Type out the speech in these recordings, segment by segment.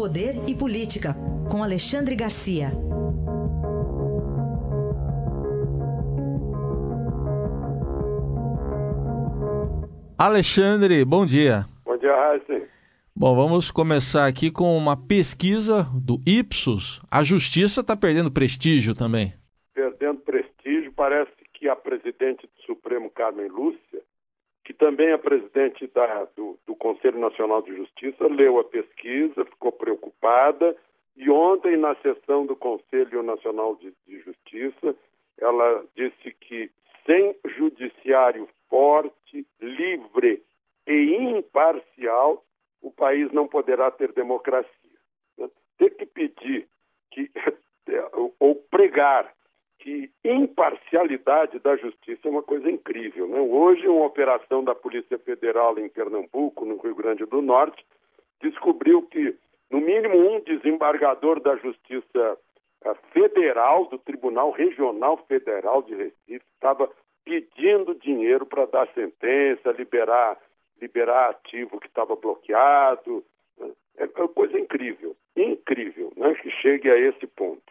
Poder e Política, com Alexandre Garcia. Alexandre, bom dia. Bom dia, Raíssa. Bom, vamos começar aqui com uma pesquisa do Ipsos. A justiça está perdendo prestígio também. Perdendo prestígio, parece que a presidente do Supremo, Carmen Lúcia, também é presidente da, do, do Conselho Nacional de Justiça, leu a pesquisa, ficou preocupada e ontem, na sessão do Conselho Nacional de, de Justiça, ela disse que sem judiciário forte, livre e imparcial, o país não poderá ter democracia. Ter que pedir que, ou pregar que imparcialidade da justiça é uma coisa incrível. Né? Hoje, uma operação da Polícia Federal em Pernambuco, no Rio Grande do Norte, descobriu que, no mínimo, um desembargador da Justiça eh, Federal, do Tribunal Regional Federal de Recife, estava pedindo dinheiro para dar sentença, liberar, liberar ativo que estava bloqueado. É uma coisa incrível, incrível, né? que chegue a esse ponto.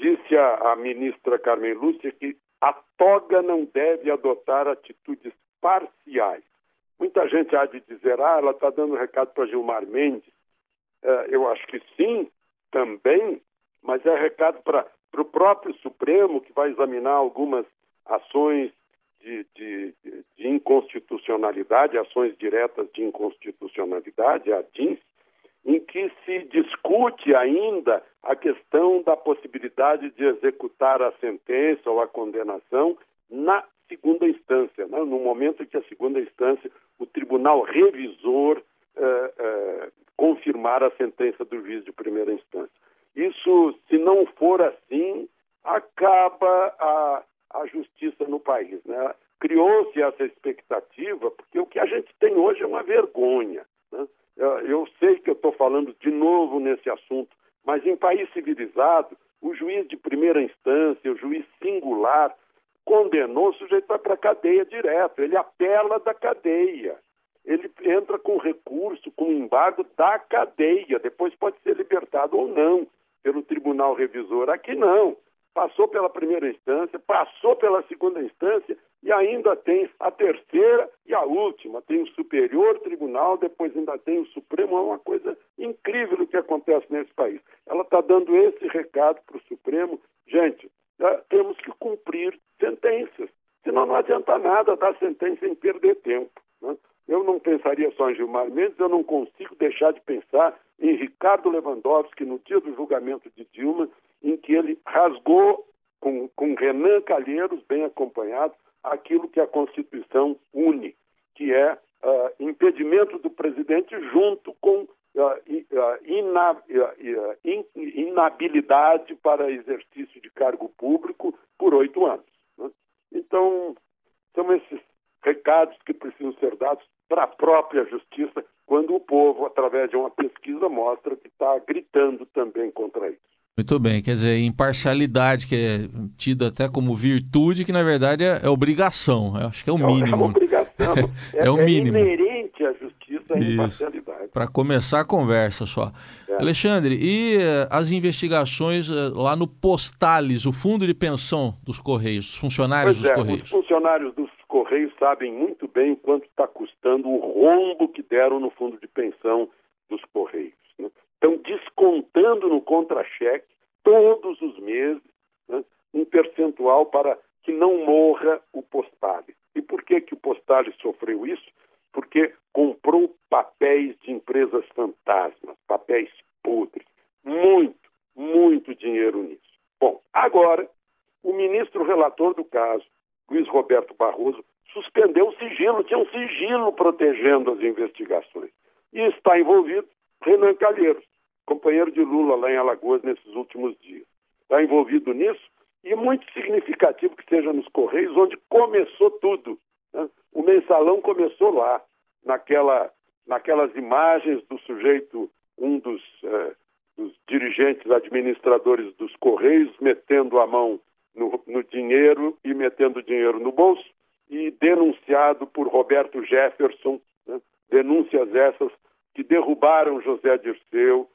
Disse a, a ministra Carmen Lúcia que a toga não deve adotar atitudes parciais. Muita gente há de dizer, ah, ela está dando recado para Gilmar Mendes. É, eu acho que sim, também, mas é recado para o próprio Supremo, que vai examinar algumas ações de, de, de, inconstitucionalidade, ações diretas de inconstitucionalidade, a DINS, em que se discute ainda a questão da possibilidade de executar a sentença ou a condenação na segunda instância, né? no momento em que a segunda instância, o tribunal revisor eh, eh, confirmar a sentença do juiz de primeira instância. Isso, se não for assim, acaba a, a justiça no país. Né? Criou-se essa expectativa, porque o que a gente tem hoje é uma vergonha. Eu sei que eu estou falando de novo nesse assunto, mas em país civilizado, o juiz de primeira instância, o juiz singular, condenou, o sujeito vai para a cadeia direto, ele apela da cadeia. Ele entra com recurso, com embargo da cadeia, depois pode ser libertado ou não pelo tribunal revisor. Aqui não passou pela primeira instância, passou pela segunda instância e ainda tem a terceira e a última. Tem o Superior Tribunal, depois ainda tem o Supremo. É uma coisa incrível o que acontece nesse país. Ela está dando esse recado para o Supremo. Gente, é, temos que cumprir sentenças, senão não adianta nada dar sentença em perder tempo. Né? Eu não pensaria só em Gilmar Mendes, eu não consigo deixar de pensar em Ricardo Lewandowski no dia do julgamento de Dilma em que ele rasgou com, com Renan Calheiros, bem acompanhado, aquilo que a Constituição une, que é uh, impedimento do presidente junto com uh, ina, in, inabilidade para exercício de cargo público por oito anos. Né? Então, são esses recados que precisam ser dados para a própria justiça, quando o povo, através de uma pesquisa, mostra que está gritando também contra isso. Muito bem, quer dizer, imparcialidade, que é tida até como virtude, que na verdade é, é obrigação. Eu acho que é o mínimo. É, uma obrigação. é, é, o mínimo. É inerente à justiça a imparcialidade. Para começar a conversa só. É. Alexandre, e uh, as investigações uh, lá no Postales, o fundo de pensão dos Correios, os funcionários pois dos é, Correios? Os funcionários dos Correios sabem muito bem quanto está custando o rombo que deram no fundo de pensão dos Correios descontando no contra-cheque todos os meses né, um percentual para que não morra o Postales. E por que, que o Postales sofreu isso? Porque comprou papéis de empresas fantasmas, papéis podres. Muito, muito dinheiro nisso. Bom, agora, o ministro relator do caso, Luiz Roberto Barroso, suspendeu o sigilo, tinha um sigilo protegendo as investigações. E está envolvido Renan Calheiros, companheiro de Lula lá em Alagoas nesses últimos dias. Está envolvido nisso e muito significativo que seja nos Correios, onde começou tudo. Né? O mensalão começou lá, naquela, naquelas imagens do sujeito, um dos, eh, dos dirigentes administradores dos Correios, metendo a mão no, no dinheiro e metendo dinheiro no bolso, e denunciado por Roberto Jefferson, né? denúncias essas que derrubaram José Dirceu,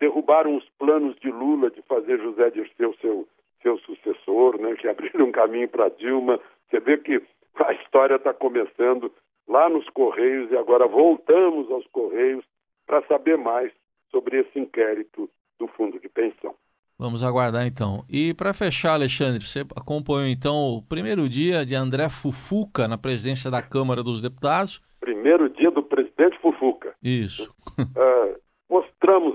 derrubaram os planos de Lula de fazer José Dirceu seu, seu sucessor, né, que abriram um caminho para Dilma. Você vê que a história está começando lá nos Correios e agora voltamos aos Correios para saber mais sobre esse inquérito do fundo de pensão. Vamos aguardar então. E para fechar, Alexandre, você acompanhou então o primeiro dia de André Fufuca na presidência da Câmara dos Deputados? Primeiro dia do presidente Fufuca. Isso. Uh,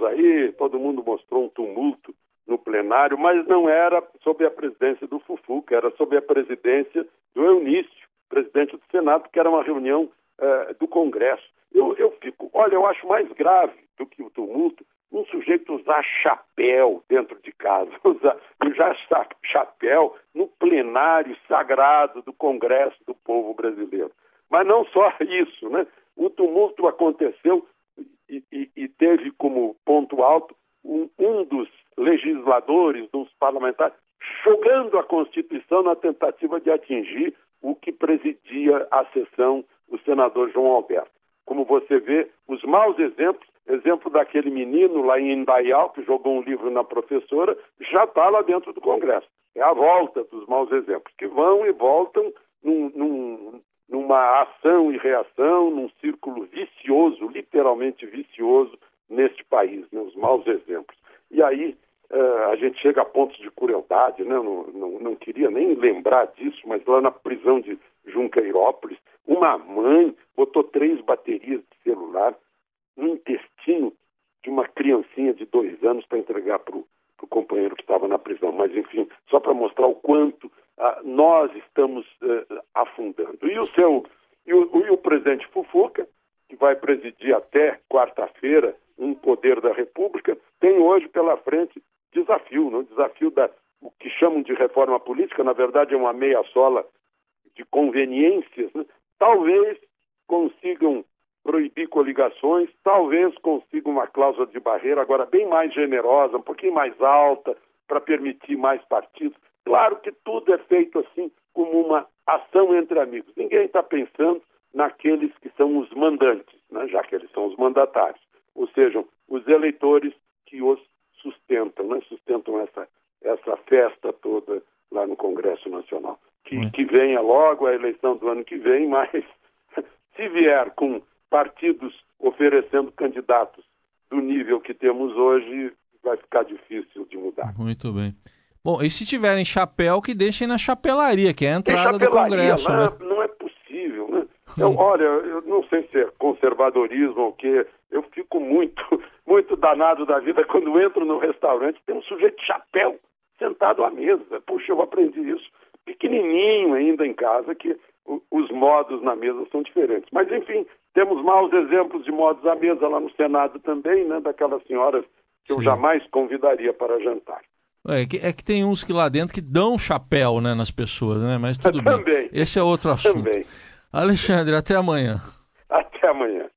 aí, todo mundo mostrou um tumulto no plenário, mas não era sob a presidência do Fufuca, era sob a presidência do Eunício, presidente do Senado, que era uma reunião uh, do Congresso. Eu, eu fico, olha, eu acho mais grave do que o tumulto um sujeito usar chapéu dentro de casa, usar, usar chapéu no plenário sagrado do Congresso do povo brasileiro. Mas não só isso, né? O tumulto aconteceu e, e, e teve como ponto alto um, um dos legisladores, dos parlamentares, jogando a Constituição na tentativa de atingir o que presidia a sessão, o senador João Alberto. Como você vê, os maus exemplos Exemplo daquele menino lá em Indaial, que jogou um livro na professora, já está lá dentro do Congresso. É a volta dos maus exemplos, que vão e voltam num, num, numa ação e reação, num círculo vicioso, literalmente vicioso, neste país, né? os maus exemplos. E aí uh, a gente chega a pontos de crueldade, né? não, não, não queria nem lembrar disso, mas lá na prisão de Junqueirópolis, uma mãe botou três baterias de celular no intestino de uma criancinha de dois anos para entregar para o companheiro que estava na prisão. Mas, enfim, só para mostrar o quanto nós estamos eh, afundando. E o seu e o, e o presidente Fufuca, que vai presidir até quarta-feira um poder da República, tem hoje pela frente desafio, não? Né? desafio da o que chamam de reforma política, na verdade é uma meia sola de conveniências, né? talvez consigam proibir coligações, talvez consiga uma cláusula de barreira agora bem mais generosa, um pouquinho mais alta, para permitir mais partidos. Claro que tudo é feito assim como uma ação entre amigos. Ninguém está pensando naqueles que são os mandantes, né? já que eles são os mandatários, ou seja, os eleitores que os sustentam, né? sustentam essa, essa festa toda lá no Congresso Nacional. Que, que venha logo a eleição do ano que vem, mas se vier com partidos oferecendo candidatos do nível que temos hoje, vai ficar difícil de mudar. Muito bem. Bom, e se tiverem chapéu, que deixem na chapelaria, que é a entrada do Congresso. Não, né? É, não é possível, né? Eu, olha, eu não sei se é conservadorismo ou o quê. Eu fico muito, muito danado da vida quando entro no restaurante tem um sujeito de chapéu sentado à mesa. Puxa, eu aprendi isso pequenininho ainda em casa, que os modos na mesa são diferentes. Mas, enfim, temos maus exemplos de modos à mesa lá no Senado também, né? Daquelas senhoras que Sim. eu jamais convidaria para jantar. É que, é que tem uns que lá dentro que dão chapéu né, nas pessoas, né? Mas tudo bem. Esse é outro assunto. Também. Alexandre, até amanhã. Até amanhã.